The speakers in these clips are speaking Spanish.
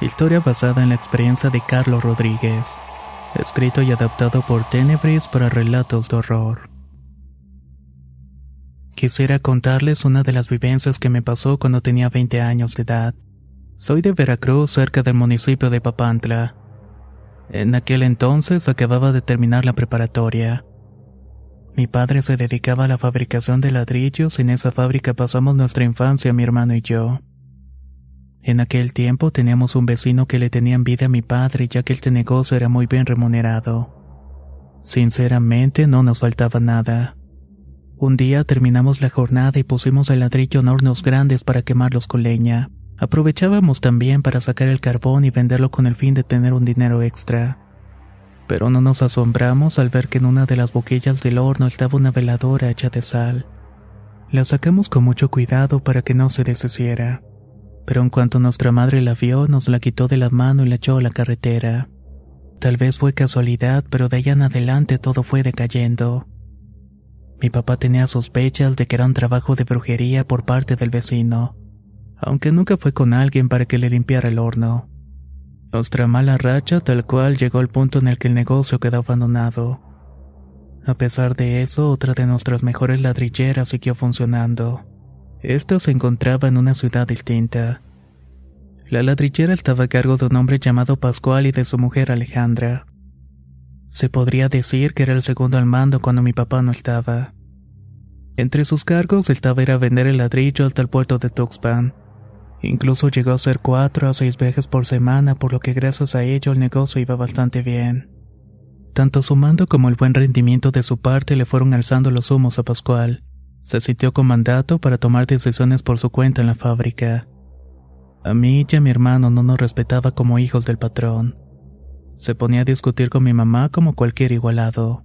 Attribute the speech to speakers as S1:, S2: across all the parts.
S1: Historia basada en la experiencia de Carlos Rodríguez. Escrito y adaptado por Tenebris para relatos de horror. Quisiera contarles una de las vivencias que me pasó cuando tenía 20 años de edad. Soy de Veracruz, cerca del municipio de Papantla. En aquel entonces acababa de terminar la preparatoria. Mi padre se dedicaba a la fabricación de ladrillos y en esa fábrica pasamos nuestra infancia mi hermano y yo. En aquel tiempo teníamos un vecino que le tenía envidia a mi padre ya que este negocio era muy bien remunerado. Sinceramente no nos faltaba nada. Un día terminamos la jornada y pusimos el ladrillo en hornos grandes para quemarlos con leña. Aprovechábamos también para sacar el carbón y venderlo con el fin de tener un dinero extra. Pero no nos asombramos al ver que en una de las boquillas del horno estaba una veladora hecha de sal. La sacamos con mucho cuidado para que no se deshiciera pero en cuanto nuestra madre la vio, nos la quitó de la mano y la echó a la carretera. Tal vez fue casualidad, pero de allá en adelante todo fue decayendo. Mi papá tenía sospechas de que era un trabajo de brujería por parte del vecino, aunque nunca fue con alguien para que le limpiara el horno. Nuestra mala racha tal cual llegó al punto en el que el negocio quedó abandonado. A pesar de eso, otra de nuestras mejores ladrilleras siguió funcionando. Esta se encontraba en una ciudad distinta. La ladrillera estaba a cargo de un hombre llamado Pascual y de su mujer Alejandra. Se podría decir que era el segundo al mando cuando mi papá no estaba. Entre sus cargos estaba ir a vender el ladrillo hasta el puerto de Tuxpan. Incluso llegó a ser cuatro a seis viajes por semana, por lo que gracias a ello el negocio iba bastante bien. Tanto su mando como el buen rendimiento de su parte le fueron alzando los humos a Pascual. Se sintió con mandato para tomar decisiones por su cuenta en la fábrica. A mí y a mi hermano no nos respetaba como hijos del patrón. Se ponía a discutir con mi mamá como cualquier igualado.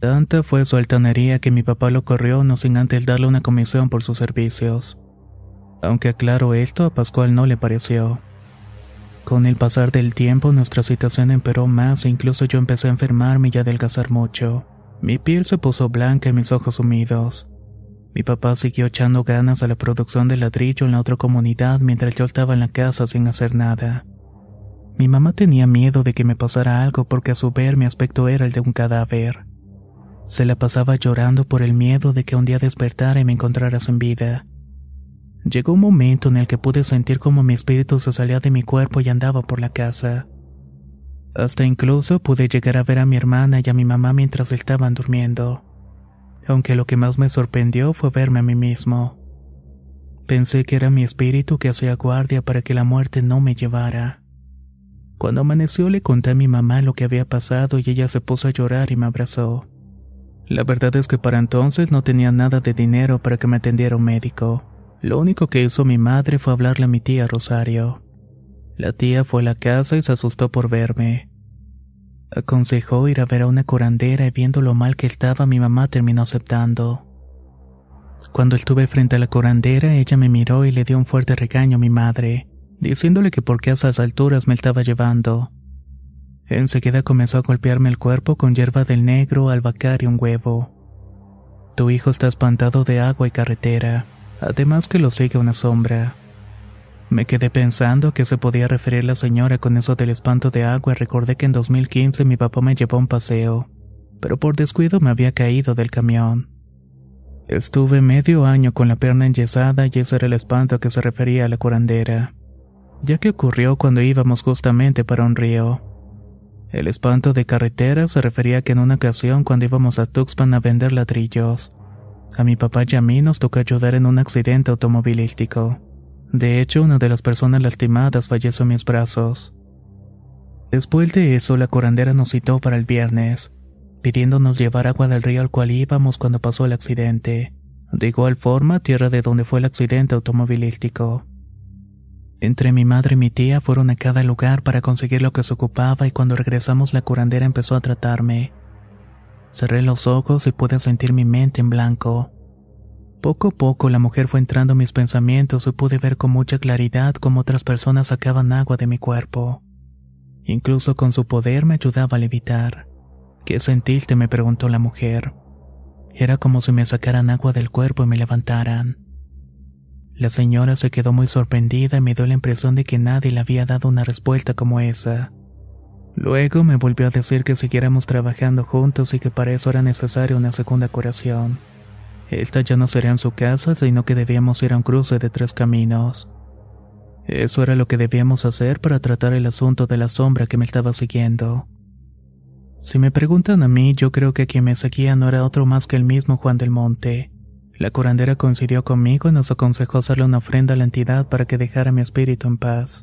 S1: Tanta fue su altanería que mi papá lo corrió no sin antes darle una comisión por sus servicios. Aunque aclaro esto, a Pascual no le pareció. Con el pasar del tiempo nuestra situación empeoró más e incluso yo empecé a enfermarme y a adelgazar mucho. Mi piel se puso blanca y mis ojos sumidos. Mi papá siguió echando ganas a la producción de ladrillo en la otra comunidad mientras yo estaba en la casa sin hacer nada. Mi mamá tenía miedo de que me pasara algo porque a su ver mi aspecto era el de un cadáver. Se la pasaba llorando por el miedo de que un día despertara y me encontrara sin vida. Llegó un momento en el que pude sentir como mi espíritu se salía de mi cuerpo y andaba por la casa. Hasta incluso pude llegar a ver a mi hermana y a mi mamá mientras estaban durmiendo aunque lo que más me sorprendió fue verme a mí mismo. Pensé que era mi espíritu que hacía guardia para que la muerte no me llevara. Cuando amaneció le conté a mi mamá lo que había pasado y ella se puso a llorar y me abrazó. La verdad es que para entonces no tenía nada de dinero para que me atendiera un médico. Lo único que hizo mi madre fue hablarle a mi tía Rosario. La tía fue a la casa y se asustó por verme. Aconsejó ir a ver a una curandera y viendo lo mal que estaba mi mamá terminó aceptando. Cuando estuve frente a la curandera, ella me miró y le dio un fuerte regaño a mi madre, diciéndole que por qué a esas alturas me estaba llevando. Enseguida comenzó a golpearme el cuerpo con hierba del negro, albahaca y un huevo. Tu hijo está espantado de agua y carretera, además que lo sigue una sombra. Me quedé pensando a qué se podía referir la señora con eso del espanto de agua y recordé que en 2015 mi papá me llevó un paseo, pero por descuido me había caído del camión. Estuve medio año con la pierna enyesada y ese era el espanto a que se refería a la curandera, ya que ocurrió cuando íbamos justamente para un río. El espanto de carretera se refería a que en una ocasión cuando íbamos a Tuxpan a vender ladrillos, a mi papá y a mí nos tocó ayudar en un accidente automovilístico. De hecho, una de las personas lastimadas falleció en mis brazos. Después de eso, la curandera nos citó para el viernes, pidiéndonos llevar agua del río al cual íbamos cuando pasó el accidente. De igual forma, tierra de donde fue el accidente automovilístico. Entre mi madre y mi tía fueron a cada lugar para conseguir lo que se ocupaba y cuando regresamos la curandera empezó a tratarme. Cerré los ojos y pude sentir mi mente en blanco. Poco a poco la mujer fue entrando en mis pensamientos y pude ver con mucha claridad cómo otras personas sacaban agua de mi cuerpo. Incluso con su poder me ayudaba a levitar. ¿Qué sentiste? me preguntó la mujer. Era como si me sacaran agua del cuerpo y me levantaran. La señora se quedó muy sorprendida y me dio la impresión de que nadie le había dado una respuesta como esa. Luego me volvió a decir que siguiéramos trabajando juntos y que para eso era necesaria una segunda curación. Esta ya no sería en su casa, sino que debíamos ir a un cruce de tres caminos. Eso era lo que debíamos hacer para tratar el asunto de la sombra que me estaba siguiendo. Si me preguntan a mí, yo creo que quien me seguía no era otro más que el mismo Juan del Monte. La curandera coincidió conmigo y nos aconsejó hacerle una ofrenda a la entidad para que dejara mi espíritu en paz.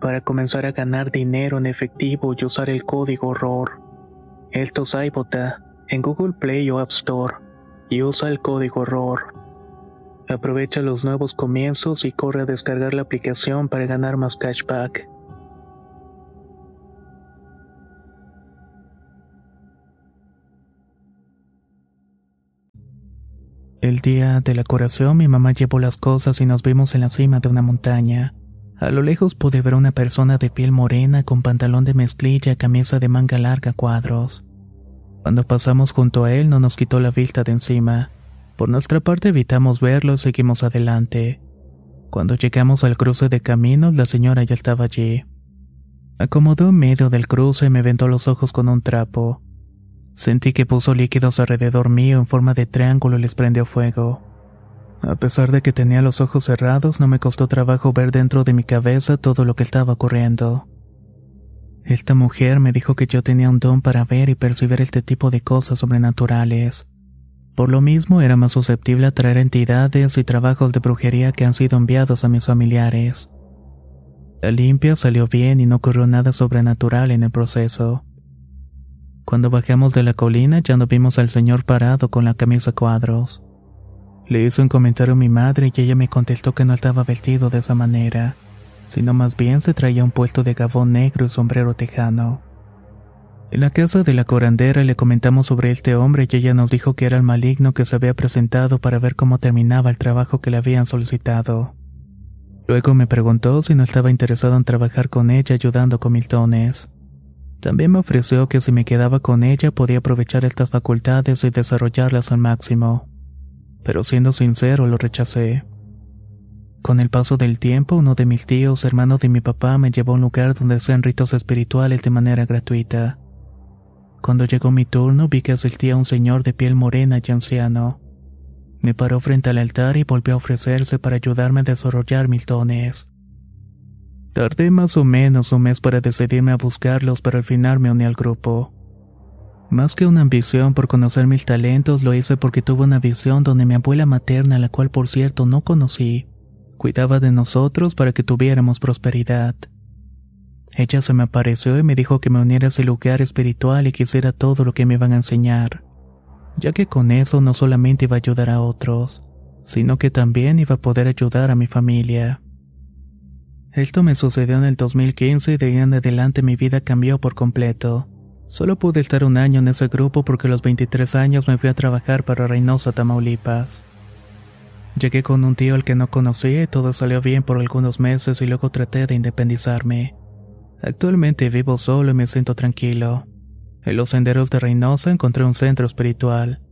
S1: para comenzar a ganar dinero en efectivo y usar el código ROR. Esto es iBota en Google Play o App Store y usa el código ROR. Aprovecha los nuevos comienzos y corre a descargar la aplicación para ganar más cashback. El día de la curación mi mamá llevó las cosas y nos vimos en la cima de una montaña. A lo lejos pude ver una persona de piel morena con pantalón de mezclilla camisa de manga larga cuadros. Cuando pasamos junto a él no nos quitó la vista de encima. Por nuestra parte evitamos verlo y seguimos adelante. Cuando llegamos al cruce de caminos la señora ya estaba allí. Acomodó en medio del cruce y me vendó los ojos con un trapo. Sentí que puso líquidos alrededor mío en forma de triángulo y les prendió fuego. A pesar de que tenía los ojos cerrados, no me costó trabajo ver dentro de mi cabeza todo lo que estaba ocurriendo. Esta mujer me dijo que yo tenía un don para ver y percibir este tipo de cosas sobrenaturales. Por lo mismo era más susceptible a traer entidades y trabajos de brujería que han sido enviados a mis familiares. La limpia salió bien y no ocurrió nada sobrenatural en el proceso. Cuando bajamos de la colina ya no vimos al señor parado con la camisa cuadros. Le hizo un comentario a mi madre y ella me contestó que no estaba vestido de esa manera, sino más bien se traía un puesto de gabón negro y sombrero tejano. En la casa de la corandera le comentamos sobre este hombre y ella nos dijo que era el maligno que se había presentado para ver cómo terminaba el trabajo que le habían solicitado. Luego me preguntó si no estaba interesado en trabajar con ella ayudando con miltones. También me ofreció que si me quedaba con ella podía aprovechar estas facultades y desarrollarlas al máximo. Pero siendo sincero, lo rechacé. Con el paso del tiempo, uno de mis tíos, hermano de mi papá, me llevó a un lugar donde hacían ritos espirituales de manera gratuita. Cuando llegó mi turno, vi que asistía un señor de piel morena y anciano. Me paró frente al altar y volvió a ofrecerse para ayudarme a desarrollar mis dones. Tardé más o menos un mes para decidirme a buscarlos, pero al final me uní al grupo. Más que una ambición por conocer mis talentos, lo hice porque tuve una visión donde mi abuela materna, la cual por cierto no conocí, cuidaba de nosotros para que tuviéramos prosperidad. Ella se me apareció y me dijo que me uniera a ese lugar espiritual y quisiera todo lo que me iban a enseñar, ya que con eso no solamente iba a ayudar a otros, sino que también iba a poder ayudar a mi familia. Esto me sucedió en el 2015 y de ahí en adelante mi vida cambió por completo. Solo pude estar un año en ese grupo porque a los 23 años me fui a trabajar para Reynosa, Tamaulipas. Llegué con un tío al que no conocía y todo salió bien por algunos meses y luego traté de independizarme. Actualmente vivo solo y me siento tranquilo. En los senderos de Reynosa encontré un centro espiritual.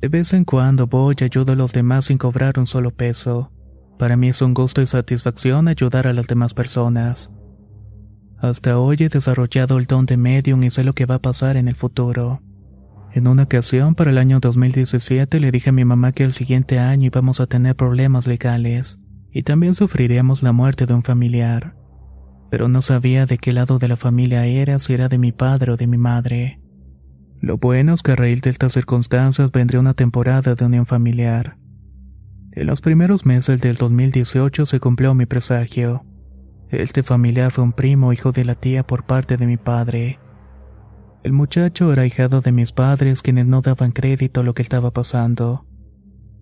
S1: De vez en cuando voy y ayudo a los demás sin cobrar un solo peso. Para mí es un gusto y satisfacción ayudar a las demás personas. Hasta hoy he desarrollado el don de medium y sé lo que va a pasar en el futuro. En una ocasión, para el año 2017, le dije a mi mamá que el siguiente año íbamos a tener problemas legales y también sufriríamos la muerte de un familiar. Pero no sabía de qué lado de la familia era, si era de mi padre o de mi madre. Lo bueno es que a raíz de estas circunstancias vendría una temporada de unión familiar. En los primeros meses del 2018 se cumplió mi presagio. Este familiar fue un primo hijo de la tía por parte de mi padre. El muchacho era hijado de mis padres quienes no daban crédito a lo que estaba pasando.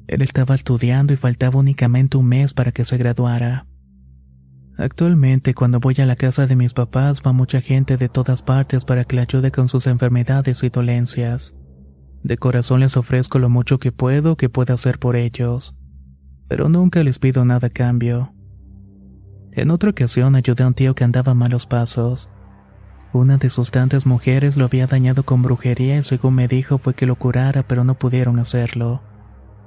S1: Él estaba estudiando y faltaba únicamente un mes para que se graduara. Actualmente cuando voy a la casa de mis papás va mucha gente de todas partes para que le ayude con sus enfermedades y dolencias. De corazón les ofrezco lo mucho que puedo que pueda hacer por ellos pero nunca les pido nada a cambio. En otra ocasión ayudé a un tío que andaba a malos pasos. Una de sus tantas mujeres lo había dañado con brujería y según me dijo fue que lo curara, pero no pudieron hacerlo.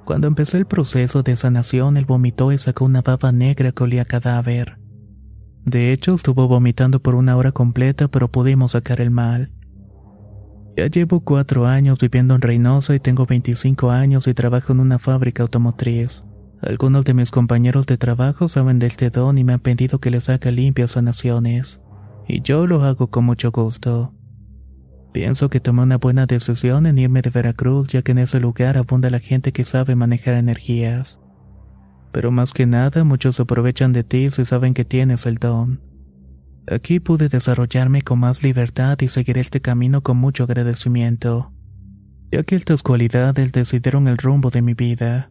S1: Cuando empezó el proceso de sanación, él vomitó y sacó una baba negra que olía cadáver. De hecho, estuvo vomitando por una hora completa, pero pudimos sacar el mal. Ya llevo cuatro años viviendo en Reynosa y tengo 25 años y trabajo en una fábrica automotriz. Algunos de mis compañeros de trabajo saben del este don y me han pedido que les haga limpias sanaciones, y yo lo hago con mucho gusto. Pienso que tomé una buena decisión en irme de Veracruz ya que en ese lugar abunda la gente que sabe manejar energías. Pero más que nada muchos aprovechan de ti si saben que tienes el don. Aquí pude desarrollarme con más libertad y seguir este camino con mucho agradecimiento, ya que estas cualidades decidieron el rumbo de mi vida.